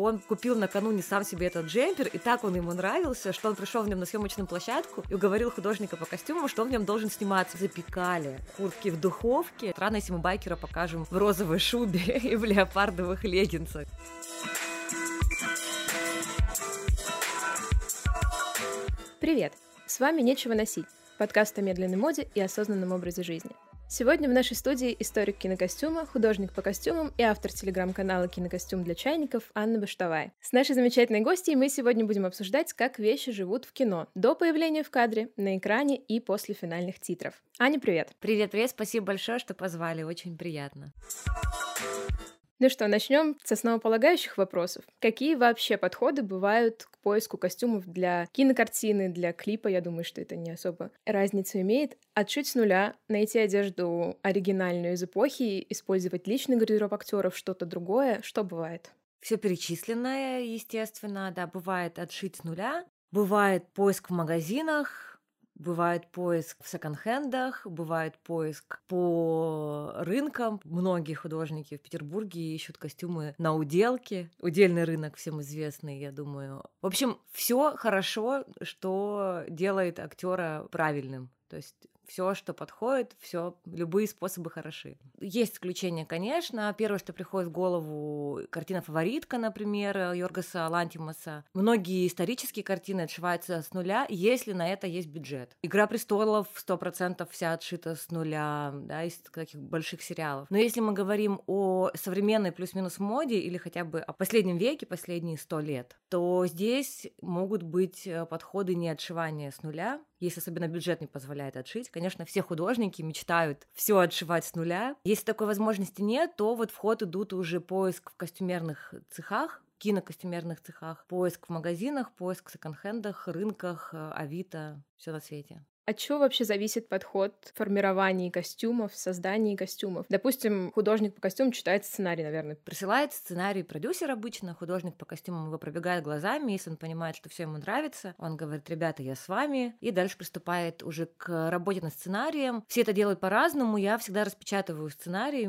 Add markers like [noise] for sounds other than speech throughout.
Он купил накануне сам себе этот джемпер, и так он ему нравился, что он пришел в нем на съемочную площадку и уговорил художника по костюму, что он в нем должен сниматься. Запекали куртки в духовке. Странно, если байкера покажем в розовой шубе [laughs] и в леопардовых леггинсах. Привет! С вами «Нечего носить» — подкаст о медленной моде и осознанном образе жизни — Сегодня в нашей студии историк кинокостюма, художник по костюмам и автор телеграм-канала «Кинокостюм для чайников» Анна Баштовая. С нашей замечательной гостьей мы сегодня будем обсуждать, как вещи живут в кино до появления в кадре, на экране и после финальных титров. Аня, привет! Привет-привет, спасибо большое, что позвали, очень приятно. Ну что, начнем с основополагающих вопросов. Какие вообще подходы бывают к поиску костюмов для кинокартины, для клипа? Я думаю, что это не особо разницу имеет. Отшить с нуля, найти одежду оригинальную из эпохи, использовать личный гардероб актеров, что-то другое. Что бывает? Все перечисленное, естественно, да, бывает отшить с нуля, бывает поиск в магазинах, Бывает поиск в секонд-хендах, бывает поиск по рынкам. Многие художники в Петербурге ищут костюмы на уделке. Удельный рынок всем известный, я думаю. В общем, все хорошо, что делает актера правильным. То есть все, что подходит, все, любые способы хороши. Есть исключения, конечно. Первое, что приходит в голову, картина «Фаворитка», например, Йоргаса Лантимаса. Многие исторические картины отшиваются с нуля, если на это есть бюджет. «Игра престолов» сто процентов вся отшита с нуля, да, из таких больших сериалов. Но если мы говорим о современной плюс-минус моде или хотя бы о последнем веке, последние сто лет, то здесь могут быть э, подходы не отшивания с нуля, если особенно бюджет не позволяет отшить. Конечно, все художники мечтают все отшивать с нуля. Если такой возможности нет, то вот в ход идут уже поиск в костюмерных цехах, кинокостюмерных цехах, поиск в магазинах, поиск в секонд-хендах, рынках, э, авито, все на свете. От чего вообще зависит подход в формировании костюмов, в создании костюмов? Допустим, художник по костюму читает сценарий, наверное. Присылает сценарий продюсер обычно, художник по костюмам его пробегает глазами, если он понимает, что все ему нравится, он говорит, ребята, я с вами, и дальше приступает уже к работе над сценарием. Все это делают по-разному, я всегда распечатываю сценарий,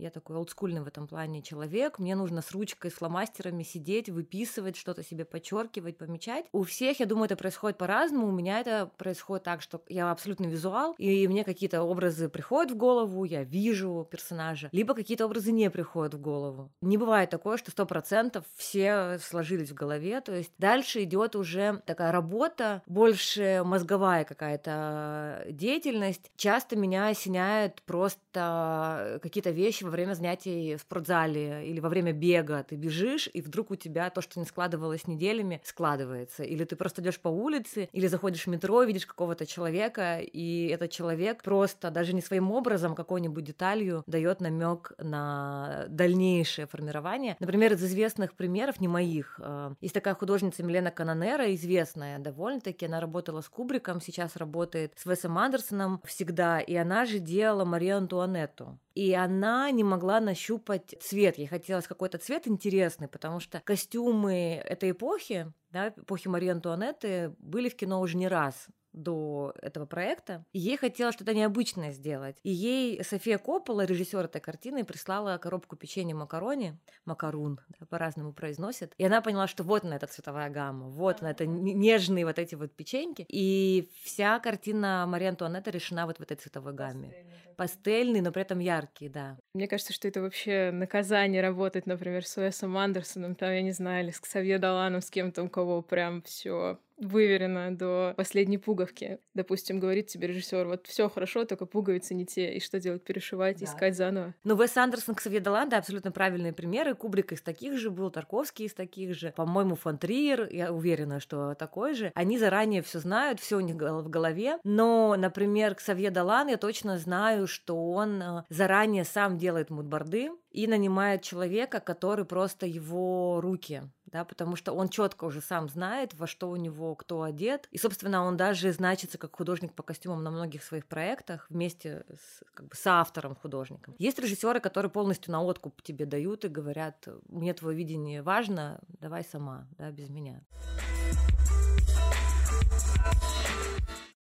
я такой олдскульный в этом плане человек, мне нужно с ручкой, с фломастерами сидеть, выписывать, что-то себе подчеркивать, помечать. У всех, я думаю, это происходит по-разному, у меня это происходит так, что я абсолютно визуал, и мне какие-то образы приходят в голову, я вижу персонажа, либо какие-то образы не приходят в голову. Не бывает такое, что сто процентов все сложились в голове, то есть дальше идет уже такая работа, больше мозговая какая-то деятельность. Часто меня осеняют просто какие-то вещи во время занятий в спортзале или во время бега. Ты бежишь, и вдруг у тебя то, что не складывалось неделями, складывается. Или ты просто идешь по улице, или заходишь в метро, видишь какого-то человека, человека, и этот человек просто даже не своим образом, какой-нибудь деталью дает намек на дальнейшее формирование. Например, из известных примеров, не моих, э, есть такая художница Милена Канонера, известная довольно-таки, она работала с Кубриком, сейчас работает с Весом Андерсоном всегда, и она же делала Марию Антуанетту. И она не могла нащупать цвет. Ей хотелось какой-то цвет интересный, потому что костюмы этой эпохи, да, эпохи Марии Антуанетты, были в кино уже не раз до этого проекта. И ей хотелось что-то необычное сделать. И ей София Коппола, режиссер этой картины, прислала коробку печенья макарони, макарун, да, по-разному произносит. И она поняла, что вот она эта цветовая гамма, вот она, это нежные вот эти вот печеньки. И вся картина Марии Антуанетты решена вот в этой цветовой гамме. Пастельный, Пастельный но при этом яркий, да. Мне кажется, что это вообще наказание работать, например, с Уэсом Андерсоном, там, я не знаю, или с Ксавье Даланом, с кем-то, у кого прям все выверено до последней пуговки. Допустим, говорит тебе режиссер, вот все хорошо, только пуговицы не те, и что делать, перешивать, да. искать заново. Ну, Вес Андерсон, Ксавье Даланда абсолютно правильные примеры. Кубрик из таких же был, Тарковский из таких же, по-моему, фон Триер, я уверена, что такой же. Они заранее все знают, все у них в голове, но, например, Ксавье Далан, я точно знаю, что он э, заранее сам делает мудборды, и нанимает человека, который просто его руки, да, потому что он четко уже сам знает, во что у него кто одет, и, собственно, он даже значится как художник по костюмам на многих своих проектах вместе с, как бы, с автором художником. Есть режиссеры, которые полностью на откуп тебе дают и говорят, мне твое видение важно, давай сама, да, без меня.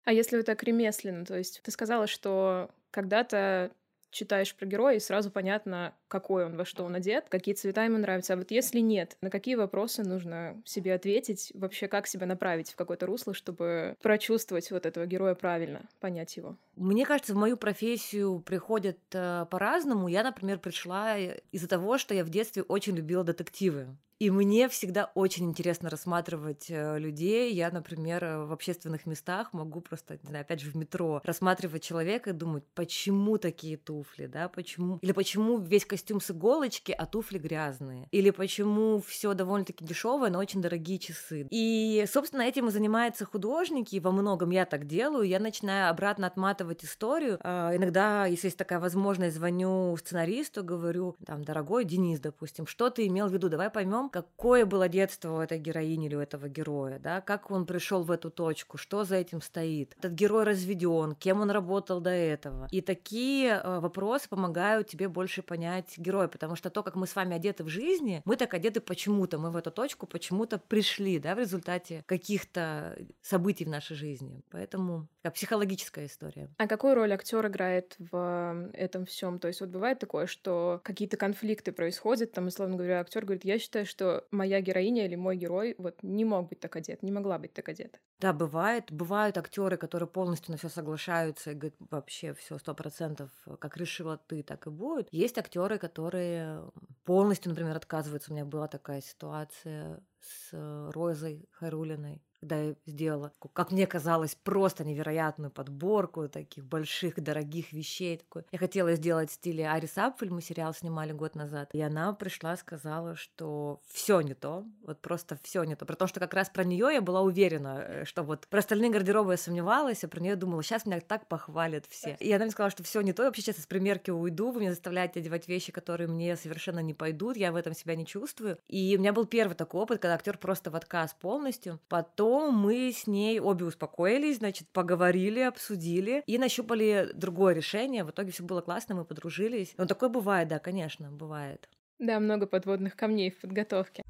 А если вы так ремесленно, то есть ты сказала, что когда-то читаешь про героя, и сразу понятно, какой он, во что он одет, какие цвета ему нравятся. А вот если нет, на какие вопросы нужно себе ответить, вообще как себя направить в какое-то русло, чтобы прочувствовать вот этого героя правильно, понять его? Мне кажется, в мою профессию приходят э, по-разному. Я, например, пришла из-за того, что я в детстве очень любила детективы. И мне всегда очень интересно рассматривать э, людей. Я, например, э, в общественных местах могу просто, не знаю, опять же, в метро рассматривать человека и думать, почему такие туфли, да, почему... Или почему весь костюм с иголочки, а туфли грязные. Или почему все довольно-таки дешевое, но очень дорогие часы. И, собственно, этим и занимаются художники. Во многом я так делаю. Я начинаю обратно отматывать историю. А, иногда, если есть такая возможность, звоню сценаристу, говорю, там, дорогой Денис, допустим, что ты имел в виду? Давай поймем, какое было детство у этой героини или у этого героя, да, как он пришел в эту точку, что за этим стоит. Этот герой разведен, кем он работал до этого. И такие э, вопросы помогают тебе больше понять героя, потому что то, как мы с вами одеты в жизни, мы так одеты почему-то, мы в эту точку почему-то пришли, да, в результате каких-то событий в нашей жизни. Поэтому как психологическая история. А какую роль актер играет в этом всем? То есть вот бывает такое, что какие-то конфликты происходят, там, условно говоря, актер говорит, я считаю, что моя героиня или мой герой вот не мог быть так одет, не могла быть так одета. Да, бывает. Бывают актеры, которые полностью на все соглашаются и говорят, вообще все сто процентов, как решила ты, так и будет. Есть актеры, которые полностью, например, отказываются. У меня была такая ситуация с Розой Харулиной когда я сделала, как мне казалось, просто невероятную подборку таких больших, дорогих вещей. Такой. Я хотела сделать в стиле Арис Апфель, мы сериал снимали год назад. И она пришла, сказала, что все не то, вот просто все не то. Про то, что как раз про нее я была уверена, э, что вот про остальные гардеробы я сомневалась, а про нее думала, сейчас меня так похвалят все. И она мне сказала, что все не то, я вообще сейчас из примерки уйду, вы меня заставляете одевать вещи, которые мне совершенно не пойдут, я в этом себя не чувствую. И у меня был первый такой опыт, когда актер просто в отказ полностью. Потом Мы с ней обе успокоились, значит, поговорили, обсудили и нащупали другое решение. В итоге все было классно, мы подружились. Но такое бывает, да, конечно, бывает. Да, много подводных камней в подготовке.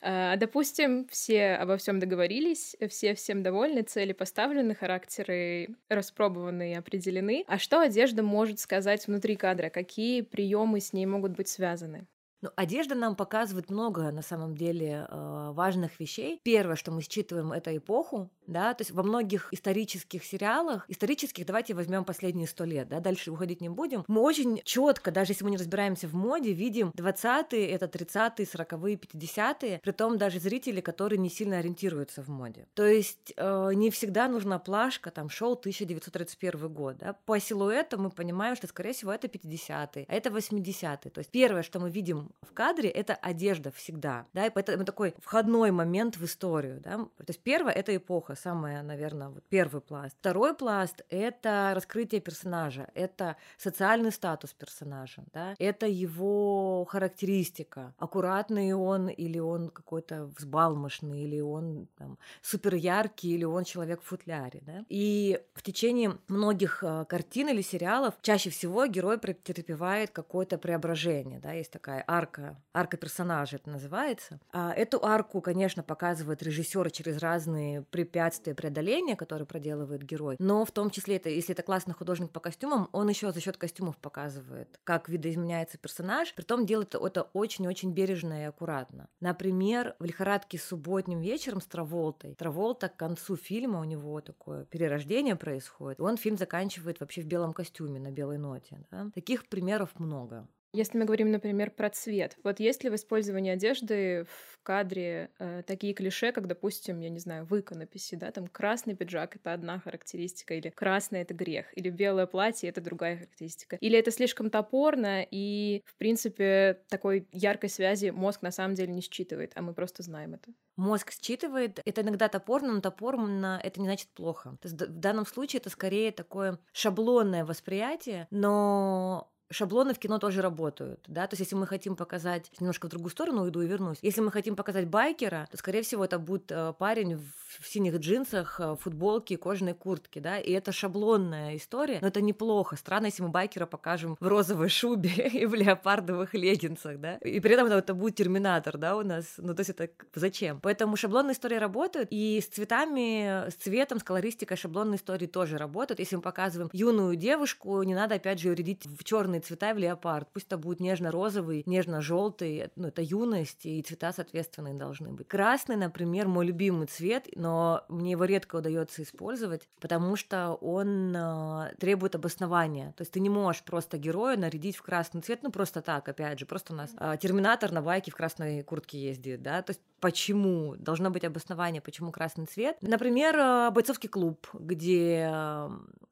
А, допустим, все обо всем договорились, все всем довольны, цели поставлены, характеры распробованы и определены. А что одежда может сказать внутри кадра? Какие приемы с ней могут быть связаны? Ну, одежда нам показывает много, на самом деле, э, важных вещей. Первое, что мы считываем, это эпоху, да, то есть во многих исторических сериалах, исторических, давайте возьмем последние сто лет, да, дальше уходить не будем, мы очень четко, даже если мы не разбираемся в моде, видим 20-е, это 30-е, 40-е, 50-е, при том даже зрители, которые не сильно ориентируются в моде. То есть э, не всегда нужна плашка, там, шел 1931 год, да, по силуэту мы понимаем, что, скорее всего, это 50-е, а это 80-е. То есть первое, что мы видим в кадре, это одежда всегда, да, и поэтому такой входной момент в историю, да. То есть первое — это эпоха, самая, наверное, вот первый пласт. Второй пласт — это раскрытие персонажа, это социальный статус персонажа, да, это его характеристика, аккуратный он или он какой-то взбалмошный, или он там, супер яркий, или он человек в футляре, да. И в течение многих э, картин или сериалов чаще всего герой претерпевает какое-то преображение, да, есть такая арка, арка персонажа это называется. А эту арку, конечно, показывает режиссер через разные препятствия преодоления, которые проделывает герой. Но в том числе, это, если это классный художник по костюмам, он еще за счет костюмов показывает, как видоизменяется персонаж. Притом делает это очень-очень бережно и аккуратно. Например, в «Лихорадке субботним вечером» с Траволтой. Траволта к концу фильма у него такое перерождение происходит. Он фильм заканчивает вообще в белом костюме, на белой ноте. Да? Таких примеров много. Если мы говорим, например, про цвет, вот есть ли в использовании одежды в кадре э, такие клише, как, допустим, я не знаю, в иконописи, да, там красный пиджак — это одна характеристика, или красный — это грех, или белое платье — это другая характеристика. Или это слишком топорно, и, в принципе, такой яркой связи мозг на самом деле не считывает, а мы просто знаем это. Мозг считывает, это иногда топорно, но топорно это не значит плохо. То есть в данном случае это скорее такое шаблонное восприятие, но шаблоны в кино тоже работают, да, то есть если мы хотим показать, немножко в другую сторону уйду и вернусь, если мы хотим показать байкера, то, скорее всего, это будет э, парень в, в синих джинсах, э, футболке кожаной куртке, да, и это шаблонная история, но это неплохо. Странно, если мы байкера покажем в розовой шубе [laughs] и в леопардовых леггинсах, да, и при этом это будет терминатор, да, у нас, ну, то есть это зачем? Поэтому шаблонные истории работают, и с цветами, с цветом, с колористикой шаблонные истории тоже работают. Если мы показываем юную девушку, не надо, опять же, ее рядить в черный разные цвета в леопард. Пусть это будет нежно-розовый, нежно-желтый, ну, это юность, и цвета соответственные должны быть. Красный, например, мой любимый цвет, но мне его редко удается использовать, потому что он э, требует обоснования. То есть ты не можешь просто героя нарядить в красный цвет, ну просто так, опять же, просто у нас э, терминатор на байке в красной куртке ездит, да, то есть почему, должно быть обоснование, почему красный цвет. Например, э, бойцовский клуб, где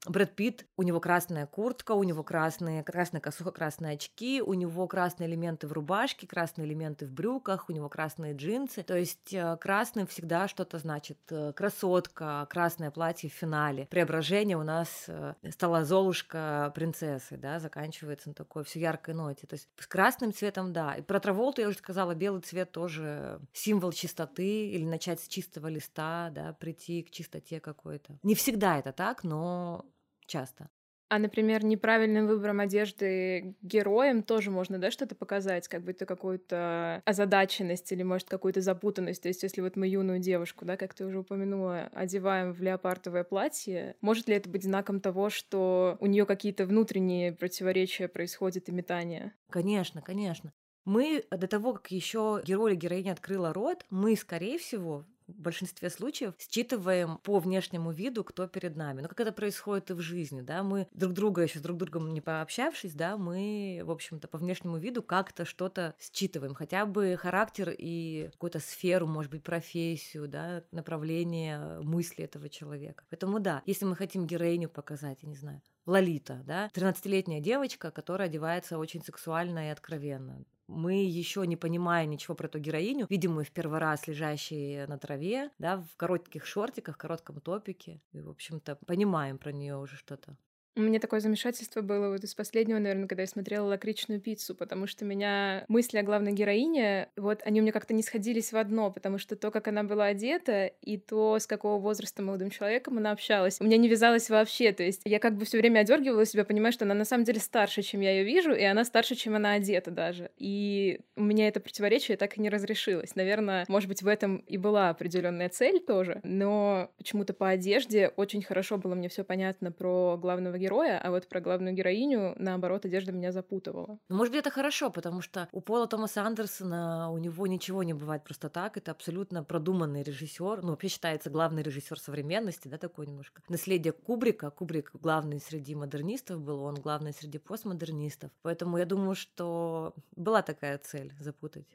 Брэд Питт, у него красная куртка, у него красные, красная косуха, красные очки, у него красные элементы в рубашке, красные элементы в брюках, у него красные джинсы. То есть э, красный всегда что-то значит. Э, красотка, красное платье в финале. Преображение у нас стала Золушка принцессы, да, заканчивается на такой все яркой ноте. То есть с красным цветом, да. И про Траволту я уже сказала, белый цвет тоже символ чистоты или начать с чистого листа, да, прийти к чистоте какой-то. Не всегда это так, но часто. А, например, неправильным выбором одежды героям тоже можно, да, что-то показать, как будто какую-то озадаченность или, может, какую-то запутанность. То есть, если вот мы юную девушку, да, как ты уже упомянула, одеваем в леопардовое платье, может ли это быть знаком того, что у нее какие-то внутренние противоречия происходят и метания? Конечно, конечно. Мы до того, как еще герой или героиня открыла рот, мы, скорее всего, в большинстве случаев считываем по внешнему виду, кто перед нами. Но как это происходит и в жизни, да, мы друг друга еще с друг другом не пообщавшись, да, мы, в общем-то, по внешнему виду как-то что-то считываем, хотя бы характер и какую-то сферу, может быть, профессию, да, направление мысли этого человека. Поэтому да, если мы хотим героиню показать, я не знаю, Лолита, да, 13-летняя девочка, которая одевается очень сексуально и откровенно мы еще не понимая ничего про эту героиню, видим ее в первый раз лежащей на траве, да, в коротких шортиках, коротком топике, и, в общем-то, понимаем про нее уже что-то. У меня такое замешательство было вот из последнего, наверное, когда я смотрела «Лакричную пиццу», потому что меня мысли о главной героине, вот они у меня как-то не сходились в одно, потому что то, как она была одета, и то, с какого возраста молодым человеком она общалась, у меня не вязалось вообще. То есть я как бы все время одергивала себя, понимая, что она на самом деле старше, чем я ее вижу, и она старше, чем она одета даже. И у меня это противоречие так и не разрешилось. Наверное, может быть, в этом и была определенная цель тоже, но почему-то по одежде очень хорошо было мне все понятно про главного героя, героя, а вот про главную героиню, наоборот, одежда меня запутывала. Ну, может быть, это хорошо, потому что у Пола Томаса Андерсона у него ничего не бывает просто так. Это абсолютно продуманный режиссер. Ну, вообще считается главный режиссер современности, да, такой немножко. Наследие Кубрика. Кубрик главный среди модернистов был, он главный среди постмодернистов. Поэтому я думаю, что была такая цель запутать.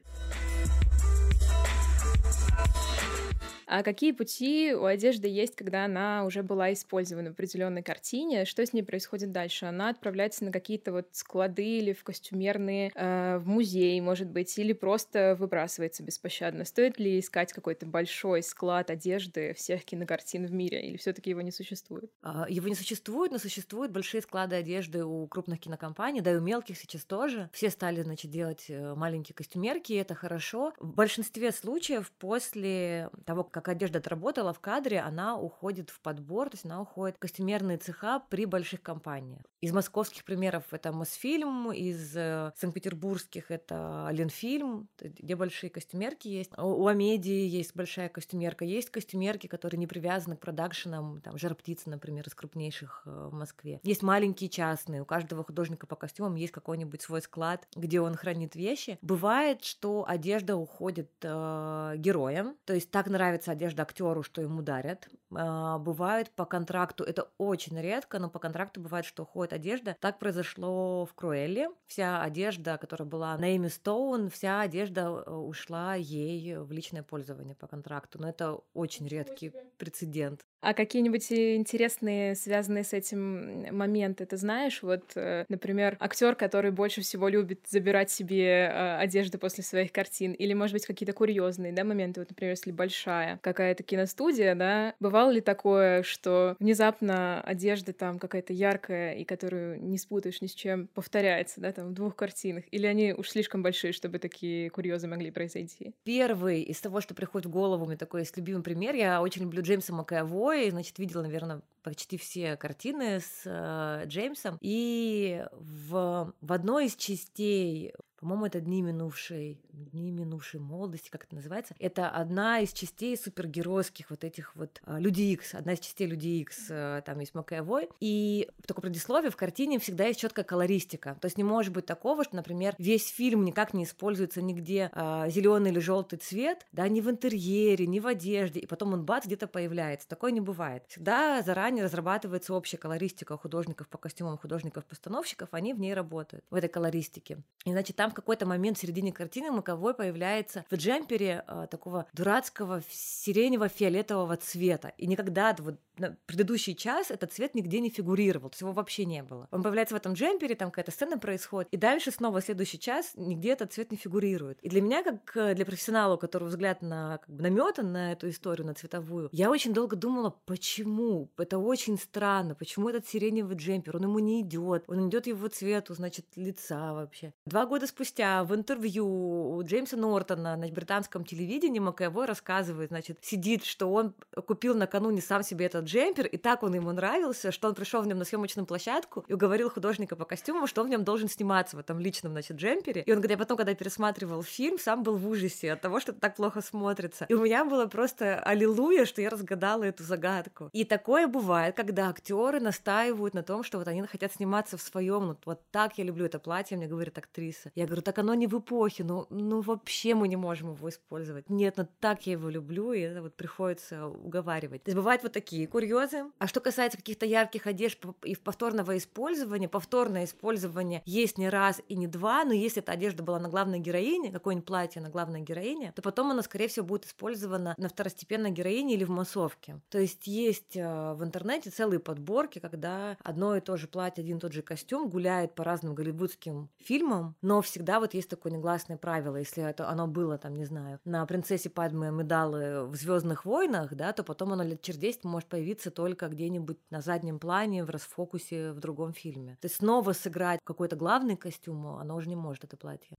А какие пути у одежды есть, когда она уже была использована в определенной картине? Что с ней происходит дальше? Она отправляется на какие-то вот склады или в костюмерные, э, в музей, может быть, или просто выбрасывается беспощадно? Стоит ли искать какой-то большой склад одежды всех кинокартин в мире, или все-таки его не существует? А, его не существует, но существуют большие склады одежды у крупных кинокомпаний, да и у мелких сейчас тоже. Все стали, значит, делать э, маленькие костюмерки, и это хорошо. В большинстве случаев после того, как как одежда отработала в кадре, она уходит в подбор, то есть она уходит в костюмерные цеха при больших компаниях. Из московских примеров это Мосфильм, из э, санкт-петербургских это Ленфильм, где большие костюмерки есть. У Амедии есть большая костюмерка. Есть костюмерки, которые не привязаны к продакшенам, там, Жар птицы, например, из крупнейших э, в Москве. Есть маленькие частные. У каждого художника по костюмам есть какой-нибудь свой склад, где он хранит вещи. Бывает, что одежда уходит э, героям, то есть так нравится одежда актеру, что ему дарят. А, бывает по контракту, это очень редко, но по контракту бывает, что уходит одежда. Так произошло в Круэлле. Вся одежда, которая была на Эми Стоун, вся одежда э, ушла ей в личное пользование по контракту. Но это очень редкий прецедент. А какие-нибудь интересные, связанные с этим моменты, ты знаешь? Вот, э, например, актер, который больше всего любит забирать себе э, одежду после своих картин, или, может быть, какие-то курьезные да, моменты, вот, например, если большая какая-то киностудия, да, бывало ли такое, что внезапно одежда там какая-то яркая и которую не спутаешь ни с чем, повторяется, да, там в двух картинах? Или они уж слишком большие, чтобы такие курьезы могли произойти? Первый из того, что приходит в голову, меня такой есть любимый пример. Я очень люблю Джеймса Макэвоя, значит, видела, наверное, почти все картины с э, Джеймсом. И в, в одной из частей по-моему, это «Дни минувшей», «Дни минувшей молодости», как это называется. Это одна из частей супергеройских вот этих вот а, Люди Икс, одна из частей Люди Икс, э, там есть Макэвой. И в таком предисловии в картине всегда есть четкая колористика. То есть не может быть такого, что, например, весь фильм никак не используется нигде а, зеленый или желтый цвет, да, ни в интерьере, ни в одежде, и потом он бац где-то появляется. Такое не бывает. Всегда заранее разрабатывается общая колористика художников по костюмам, художников-постановщиков, они в ней работают, в этой колористике. И, значит, там в какой-то момент в середине картины Маковой появляется в джемпере э, такого дурацкого сиренево-фиолетового цвета. И никогда вот на предыдущий час этот цвет нигде не фигурировал, то есть его вообще не было. Он появляется в этом джемпере, там какая-то сцена происходит, и дальше снова следующий час нигде этот цвет не фигурирует. И для меня, как э, для профессионала, у которого взгляд на как бы, наметан на эту историю, на цветовую, я очень долго думала, почему? Это очень странно, почему этот сиреневый джемпер, он ему не идет, он идет его цвету, значит, лица вообще. Два года спустя в интервью у Джеймса Нортона на британском телевидении Макэвой рассказывает, значит, сидит, что он купил накануне сам себе этот джемпер, и так он ему нравился, что он пришел в нем на съемочную площадку и уговорил художника по костюмам, что он в нем должен сниматься в этом личном, значит, джемпере. И он говорит, я потом, когда пересматривал фильм, сам был в ужасе от того, что это так плохо смотрится. И у меня было просто аллилуйя, что я разгадала эту загадку. И такое бывает, когда актеры настаивают на том, что вот они хотят сниматься в своем, ну, вот так я люблю это платье, мне говорит актриса. Я говорю, так оно не в эпохе, ну, ну вообще мы не можем его использовать. Нет, ну так я его люблю, и это вот приходится уговаривать. То есть бывают вот такие курьезы. А что касается каких-то ярких одежд и повторного использования, повторное использование есть не раз и не два, но если эта одежда была на главной героине, какое-нибудь платье на главной героине, то потом она, скорее всего, будет использована на второстепенной героине или в массовке. То есть есть э, в интернете целые подборки, когда одно и то же платье, один и тот же костюм гуляет по разным голливудским фильмам, но всегда вот есть такое негласное правило, если это оно было там, не знаю, на принцессе Падме Медалы в Звездных войнах, да, то потом оно лет через 10 может появиться только где-нибудь на заднем плане, в расфокусе в другом фильме. То есть снова сыграть какой-то главный костюм, оно уже не может, это платье.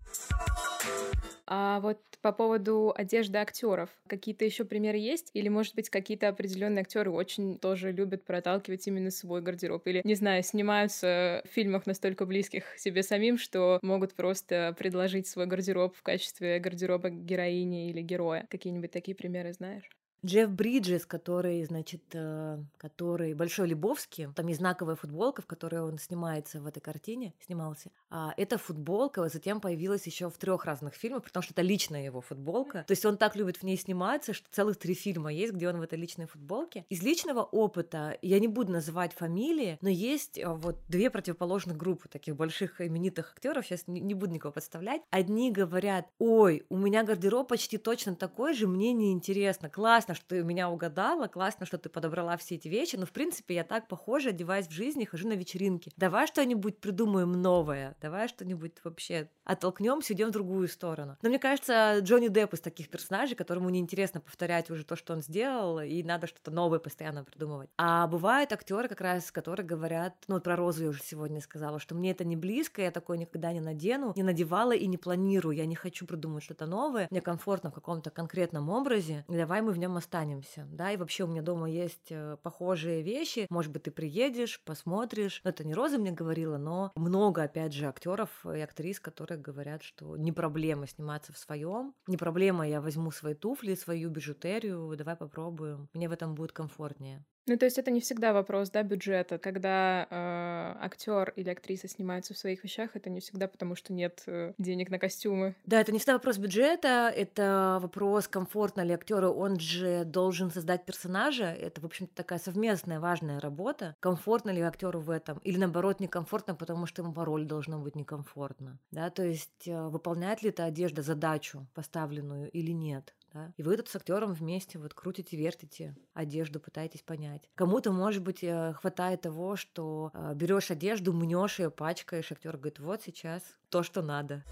А вот по поводу одежды актеров, какие-то еще примеры есть? Или, может быть, какие-то определенные актеры очень тоже любят проталкивать именно свой гардероб? Или, не знаю, снимаются в фильмах настолько близких себе самим, что могут просто предложить свой гардероб в качестве гардероба героини или героя? Какие-нибудь такие примеры знаешь? Джефф Бриджес, который, значит, э, который Большой Лебовский, там есть знаковая футболка, в которой он снимается в этой картине, снимался. А эта футболка затем появилась еще в трех разных фильмах, потому что это личная его футболка. То есть он так любит в ней сниматься, что целых три фильма есть, где он в этой личной футболке. Из личного опыта я не буду называть фамилии, но есть э, вот две противоположных группы таких больших именитых актеров. Сейчас не буду никого подставлять. Одни говорят, ой, у меня гардероб почти точно такой же, мне неинтересно, классно, классно, что ты меня угадала, классно, что ты подобрала все эти вещи, но, в принципе, я так похоже одеваюсь в жизни, хожу на вечеринки. Давай что-нибудь придумаем новое, давай что-нибудь вообще оттолкнемся, идем в другую сторону. Но мне кажется, Джонни Депп из таких персонажей, которому неинтересно повторять уже то, что он сделал, и надо что-то новое постоянно придумывать. А бывают актеры, как раз, которые говорят, ну вот про Розу я уже сегодня сказала, что мне это не близко, я такое никогда не надену, не надевала и не планирую, я не хочу придумать что-то новое, мне комфортно в каком-то конкретном образе, давай мы в нем останемся, да, и вообще у меня дома есть э, похожие вещи, может быть, ты приедешь, посмотришь, ну, это не Роза мне говорила, но много, опять же, актеров и актрис, которые говорят, что не проблема сниматься в своем, не проблема, я возьму свои туфли, свою бижутерию, давай попробуем, мне в этом будет комфортнее. Ну, то есть это не всегда вопрос, да, бюджета. Когда э, актер или актриса снимаются в своих вещах, это не всегда потому, что нет э, денег на костюмы. Да, это не всегда вопрос бюджета, это вопрос, комфортно ли актеру, он же должен создать персонажа. Это, в общем-то, такая совместная важная работа. Комфортно ли актеру в этом? Или наоборот, некомфортно, потому что ему по роли должно быть некомфортно. Да, то есть э, выполняет ли эта одежда задачу поставленную или нет да? И вы тут с актером вместе вот крутите, вертите одежду, пытаетесь понять. Кому-то, может быть, э, хватает того, что э, берешь одежду, мнешь ее, пачкаешь, актер говорит, вот сейчас то, что надо.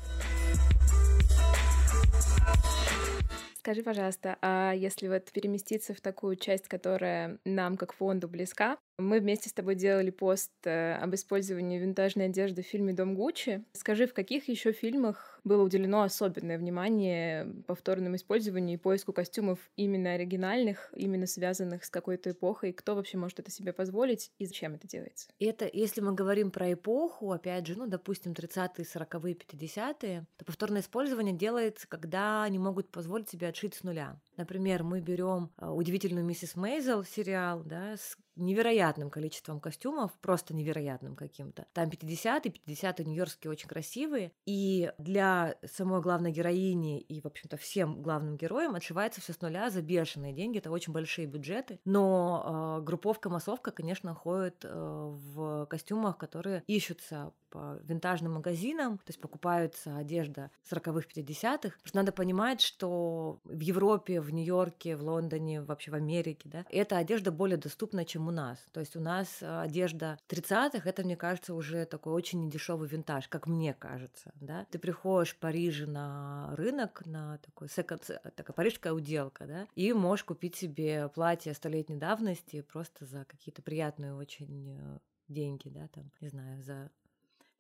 Скажи, пожалуйста, а если вот переместиться в такую часть, которая нам как фонду близка, мы вместе с тобой делали пост э, об использовании винтажной одежды в фильме «Дом Гуччи». Скажи, в каких еще фильмах было уделено особенное внимание повторному использованию и поиску костюмов именно оригинальных, именно связанных с какой-то эпохой? Кто вообще может это себе позволить и зачем это делается? Это, если мы говорим про эпоху, опять же, ну, допустим, 30-е, 40-е, 50-е, то повторное использование делается, когда они могут позволить себе отшить с нуля. Например, мы берем э, удивительную миссис Мейзел сериал, да, с невероятным количеством костюмов, просто невероятным каким-то. Там 50-е, 50-е нью-йоркские очень красивые. И для самой главной героини и, в общем-то, всем главным героям отшивается все с нуля за бешеные деньги. Это очень большие бюджеты. Но э, групповка-массовка, конечно, ходит э, в костюмах, которые ищутся по винтажным магазинам, то есть покупаются одежда 40-х, 50-х. Потому надо понимать, что в Европе, в Нью-Йорке, в Лондоне, вообще в Америке, да, эта одежда более доступна, чем у нас. То есть у нас э, одежда 30-х, это, мне кажется, уже такой очень недешевый винтаж, как мне кажется, да. Ты приходишь в Париже на рынок, на такой секонд, такая парижская уделка, да, и можешь купить себе платье столетней давности просто за какие-то приятные очень э, деньги, да, там, не знаю, за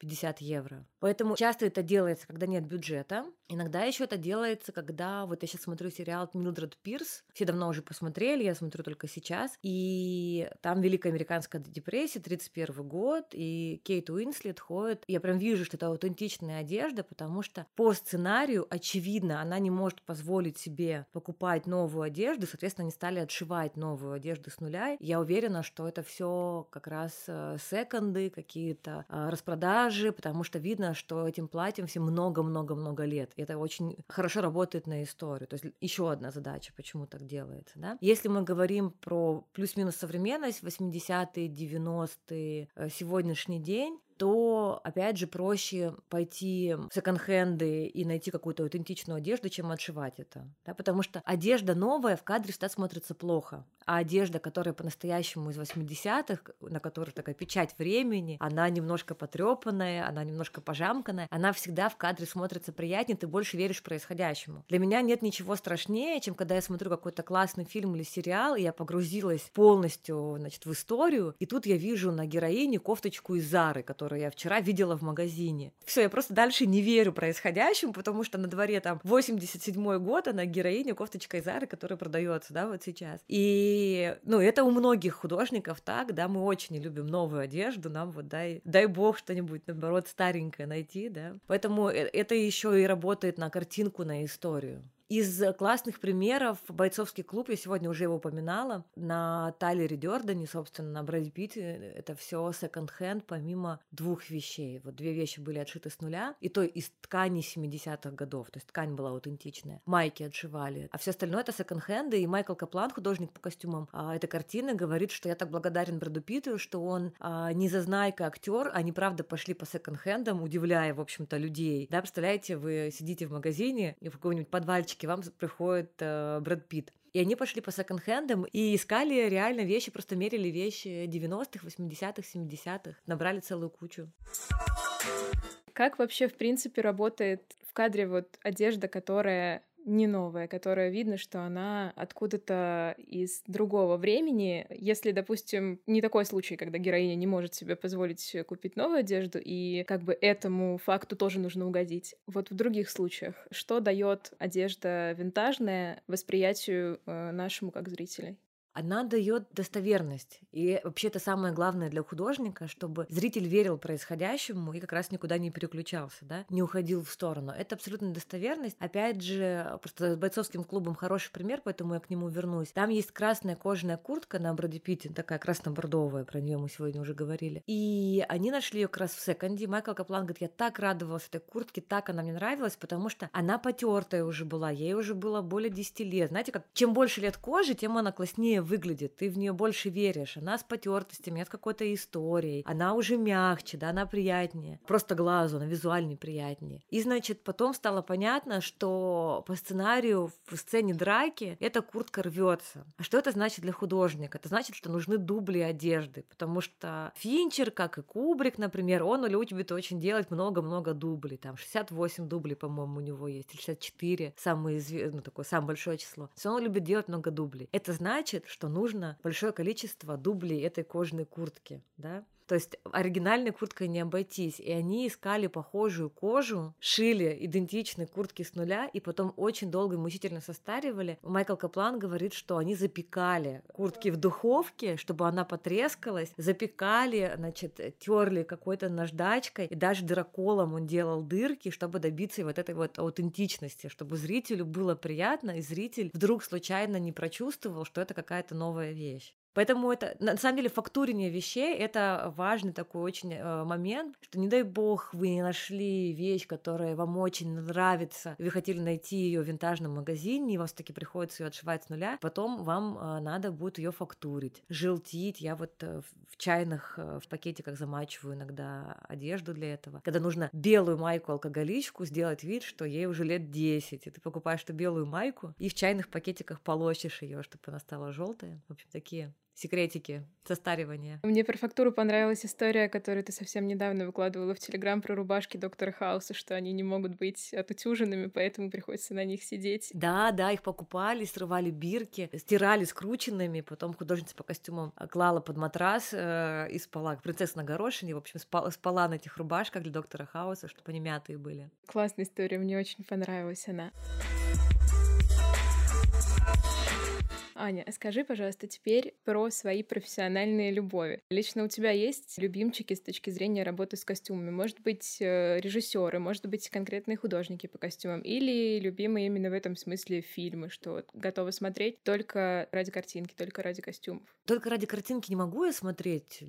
50 евро. Поэтому часто это делается, когда нет бюджета. Иногда еще это делается, когда вот я сейчас смотрю сериал Милдред Пирс. Все давно уже посмотрели, я смотрю только сейчас. И там Великая Американская депрессия, 31 год, и Кейт Уинслет ходит. Я прям вижу, что это аутентичная одежда, потому что по сценарию, очевидно, она не может позволить себе покупать новую одежду, соответственно, они стали отшивать новую одежду с нуля. Я уверена, что это все как раз э, секонды, какие-то э, распродажи, продажи, потому что видно, что этим платьем все много-много-много лет. И это очень хорошо работает на историю. То есть еще одна задача, почему так делается. Да? Если мы говорим про плюс-минус современность, 80-е, 90-е, э, сегодняшний день, то, опять же, проще пойти в секонд-хенды и найти какую-то аутентичную одежду, чем отшивать это. Да? Потому что одежда новая в кадре всегда смотрится плохо. А одежда, которая по-настоящему из 80-х, на которой такая печать времени, она немножко потрепанная, она немножко пожамканная, она всегда в кадре смотрится приятнее, ты больше веришь происходящему. Для меня нет ничего страшнее, чем когда я смотрю какой-то классный фильм или сериал, и я погрузилась полностью значит, в историю, и тут я вижу на героине кофточку из Зары, которая которую я вчера видела в магазине. Все, я просто дальше не верю происходящему, потому что на дворе там 87 год, она героиня кофточка из Зары, которая продается, да, вот сейчас. И, ну, это у многих художников так, да, мы очень любим новую одежду, нам вот дай, дай бог что-нибудь, наоборот, старенькое найти, да. Поэтому э, это еще и работает на картинку, на историю. Из классных примеров бойцовский клуб, я сегодня уже его упоминала, на Тайлере Дёрдане, собственно, на Брэд Питте, это все секонд-хенд, помимо двух вещей. Вот две вещи были отшиты с нуля, и то из ткани 70-х годов, то есть ткань была аутентичная. Майки отшивали, а все остальное это секонд-хенды, и Майкл Каплан, художник по костюмам а, этой картины, говорит, что я так благодарен Брэду Питту, что он а, не зазнайка актер, они правда пошли по секонд-хендам, удивляя, в общем-то, людей. Да, представляете, вы сидите в магазине и в каком-нибудь подвальчике к вам приходит э, Брэд Питт. И они пошли по секонд-хендам и искали реально вещи, просто мерили вещи 90-х, 80-х, 70-х, набрали целую кучу. Как вообще, в принципе, работает в кадре вот одежда, которая не новая, которая видно, что она откуда-то из другого времени. Если, допустим, не такой случай, когда героиня не может себе позволить купить новую одежду, и как бы этому факту тоже нужно угодить. Вот в других случаях, что дает одежда винтажная восприятию э, нашему как зрителей? Она дает достоверность. И вообще это самое главное для художника, чтобы зритель верил происходящему и как раз никуда не переключался, да, не уходил в сторону. Это абсолютно достоверность. Опять же, просто с бойцовским клубом хороший пример, поэтому я к нему вернусь. Там есть красная кожаная куртка на Брэди Питте, такая красно-бордовая, про нее мы сегодня уже говорили. И они нашли ее как раз в секонде. Майкл Каплан говорит, я так радовалась этой куртке, так она мне нравилась, потому что она потертая уже была, ей уже было более 10 лет. Знаете, как чем больше лет кожи, тем она класснее удобнее выглядит, ты в нее больше веришь, она с потертостями, нет какой-то историей, она уже мягче, да, она приятнее, просто глазу, она визуально приятнее. И, значит, потом стало понятно, что по сценарию в сцене драки эта куртка рвется. А что это значит для художника? Это значит, что нужны дубли одежды, потому что Финчер, как и Кубрик, например, он любит очень делать много-много дублей, там 68 дублей, по-моему, у него есть, или 64, самое известное, ну, такое самое большое число. То он любит делать много дублей. Это значит, что нужно большое количество дублей этой кожаной куртки, да? То есть оригинальной курткой не обойтись. И они искали похожую кожу, шили идентичные куртки с нуля, и потом очень долго и мучительно состаривали. Майкл Каплан говорит, что они запекали куртки в духовке, чтобы она потрескалась, запекали, значит, терли какой-то наждачкой, и даже дыроколом он делал дырки, чтобы добиться вот этой вот аутентичности, чтобы зрителю было приятно, и зритель вдруг случайно не прочувствовал, что это какая-то новая вещь. Поэтому это, на самом деле, фактурение вещей — это важный такой очень э, момент, что, не дай бог, вы не нашли вещь, которая вам очень нравится, вы хотели найти ее в винтажном магазине, и вам таки приходится ее отшивать с нуля, потом вам э, надо будет ее фактурить, желтить. Я вот э, в чайных, э, в пакетиках замачиваю иногда одежду для этого. Когда нужно белую майку-алкоголичку сделать вид, что ей уже лет 10, и ты покупаешь эту белую майку, и в чайных пакетиках полощешь ее, чтобы она стала желтая. В общем, такие секретики состаривания. Мне про фактуру понравилась история, которую ты совсем недавно выкладывала в Телеграм про рубашки доктора Хауса, что они не могут быть отутюженными, поэтому приходится на них сидеть. Да, да, их покупали, срывали бирки, стирали скрученными, потом художница по костюмам клала под матрас э, и спала. Принцесса на горошине, в общем, спала, спала на этих рубашках для доктора Хауса, чтобы они мятые были. Классная история, мне очень понравилась она. Аня, скажи, пожалуйста, теперь про свои профессиональные любови. Лично у тебя есть любимчики с точки зрения работы с костюмами? Может быть, э, режиссеры, может быть, конкретные художники по костюмам, или любимые именно в этом смысле фильмы, что готовы смотреть только ради картинки, только ради костюмов? Только ради картинки не могу я смотреть.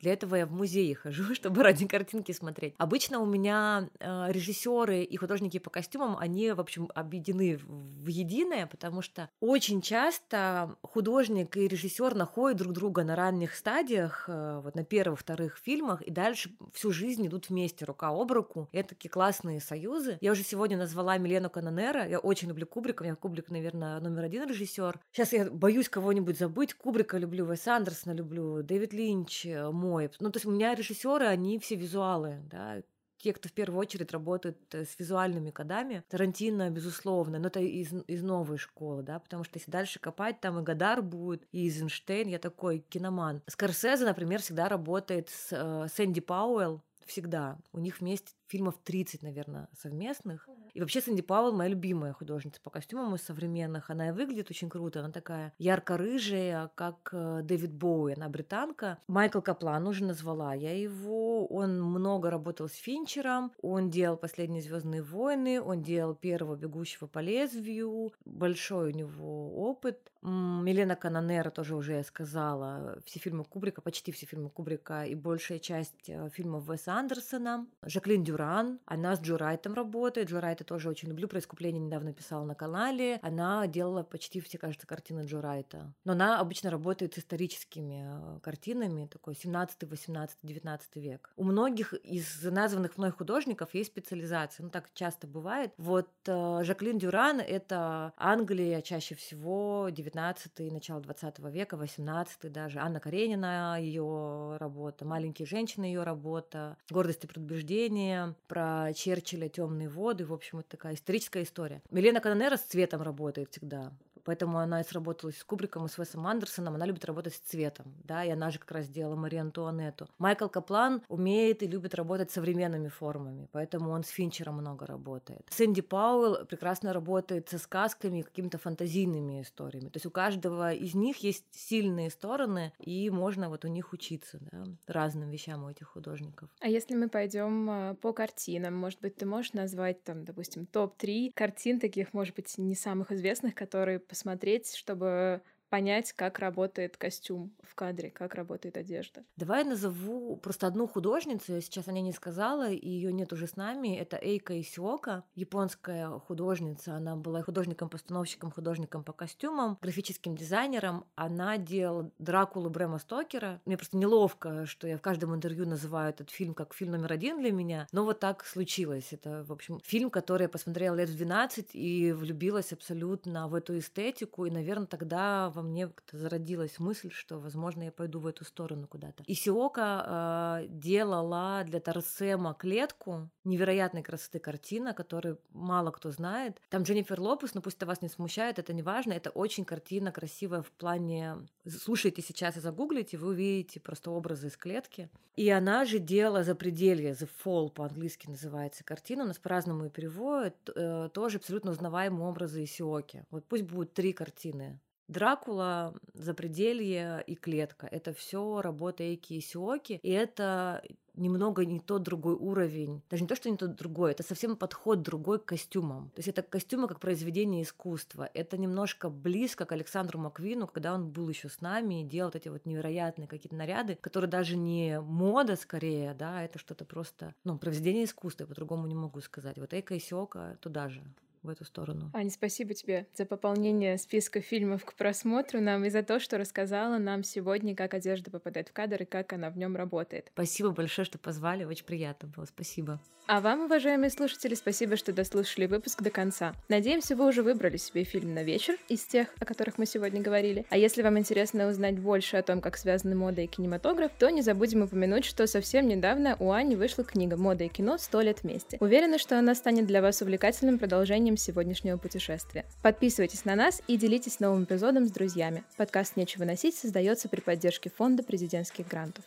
Для этого я в музеи хожу, [laughs] чтобы ради картинки смотреть. Обычно у меня э, режиссеры и художники по костюмам, они, в общем, объединены в единое, потому что очень часто художник и режиссер находят друг друга на ранних стадиях, э, вот на первых, вторых фильмах, и дальше всю жизнь идут вместе, рука об руку. Это такие классные союзы. Я уже сегодня назвала Милену Канонера. Я очень люблю Кубрика. У меня Кубрик, наверное, номер один режиссер. Сейчас я боюсь кого-нибудь забыть. Кубрика люблю, Вес Андерсона люблю, Дэвид Линч э, мой. Ну, то есть у меня режиссеры, они все визуалы, да, те, кто в первую очередь работает э, с визуальными кодами. Тарантино, безусловно, но это из, из новой школы, да, потому что если дальше копать, там и Гадар будет, и Эйзенштейн, я такой киноман. Скорсезе, например, всегда работает с э, Сэнди Пауэлл, всегда. У них вместе фильмов 30, наверное, совместных. И вообще Сэнди Пауэлл моя любимая художница по костюмам из современных. Она и выглядит очень круто. Она такая ярко-рыжая, как э, Дэвид Боуи. Она британка. Майкл Каплан уже назвала я его. Он много работал с Финчером. Он делал «Последние звездные войны». Он делал «Первого бегущего по лезвию». Большой у него опыт. Милена Канонера тоже уже я сказала. Все фильмы Кубрика, почти все фильмы Кубрика и большая часть э, фильмов Веса Андерсона. Жаклин Дюран, она с Джо Райтом работает. Джо Райта тоже очень люблю. Про искупление недавно писала на канале. Она делала почти все, кажется, картины Джо Райта. Но она обычно работает с историческими э, картинами, такой 17, 18, 19 век. У многих из названных мной художников есть специализация. Ну, так часто бывает. Вот э, Жаклин Дюран — это Англия чаще всего 19 начало 20 века, 18 даже. Анна Каренина, ее работа, «Маленькие женщины» ее работа, «Гордость и предубеждение», про Черчилля «Темные воды». В общем, это такая историческая история. Милена Канонера с цветом работает всегда. Поэтому она и сработалась с Кубриком и с Весом Андерсоном. Она любит работать с цветом, да, и она же как раз делала Марию Антуанетту. Майкл Каплан умеет и любит работать современными формами, поэтому он с Финчером много работает. Сэнди Пауэлл прекрасно работает со сказками, какими-то фантазийными историями. То есть у каждого из них есть сильные стороны, и можно вот у них учиться, да, разным вещам у этих художников. А если мы пойдем а, по картинам, может быть, ты можешь назвать там, допустим, топ-3 картин таких, может быть, не самых известных, которые посмотреть, чтобы понять, как работает костюм в кадре, как работает одежда. Давай назову просто одну художницу, я сейчас о ней не сказала, и ее нет уже с нами. Это Эйка Исиока, японская художница. Она была художником-постановщиком, художником по костюмам, графическим дизайнером. Она делала Дракулу Брэма Стокера. Мне просто неловко, что я в каждом интервью называю этот фильм как фильм номер один для меня, но вот так случилось. Это, в общем, фильм, который я посмотрела лет в 12 и влюбилась абсолютно в эту эстетику, и, наверное, тогда во мне зародилась мысль, что, возможно, я пойду в эту сторону куда-то. И Сиока э, делала для Тарсема клетку невероятной красоты картина, которую мало кто знает. Там Дженнифер Лопес, но пусть это вас не смущает, это не важно, это очень картина красивая в плане... Слушайте сейчас и загуглите, вы увидите просто образы из клетки. И она же делала «Запределье», «The Fall» по-английски называется картина, у нас по-разному ее переводят, э, тоже абсолютно узнаваемые образы Исиоки. Вот пусть будут три картины Дракула, Запределье и Клетка. Это все работа Эйки и Сиоки, и это немного не тот другой уровень. Даже не то, что не тот другой, это совсем подход другой к костюмам. То есть это костюмы как произведение искусства. Это немножко близко к Александру Маквину, когда он был еще с нами и делал эти вот невероятные какие-то наряды, которые даже не мода скорее, да, это что-то просто, ну, произведение искусства, я по-другому не могу сказать. Вот Эйка и Сиока туда же в эту сторону. Аня, спасибо тебе за пополнение списка фильмов к просмотру нам и за то, что рассказала нам сегодня, как одежда попадает в кадр и как она в нем работает. Спасибо большое, что позвали, очень приятно было, спасибо. А вам, уважаемые слушатели, спасибо, что дослушали выпуск до конца. Надеемся, вы уже выбрали себе фильм на вечер из тех, о которых мы сегодня говорили. А если вам интересно узнать больше о том, как связаны мода и кинематограф, то не забудем упомянуть, что совсем недавно у Ани вышла книга «Мода и кино. Сто лет вместе». Уверена, что она станет для вас увлекательным продолжением сегодняшнего путешествия. Подписывайтесь на нас и делитесь новым эпизодом с друзьями. Подкаст «Нечего носить» создается при поддержке Фонда президентских грантов.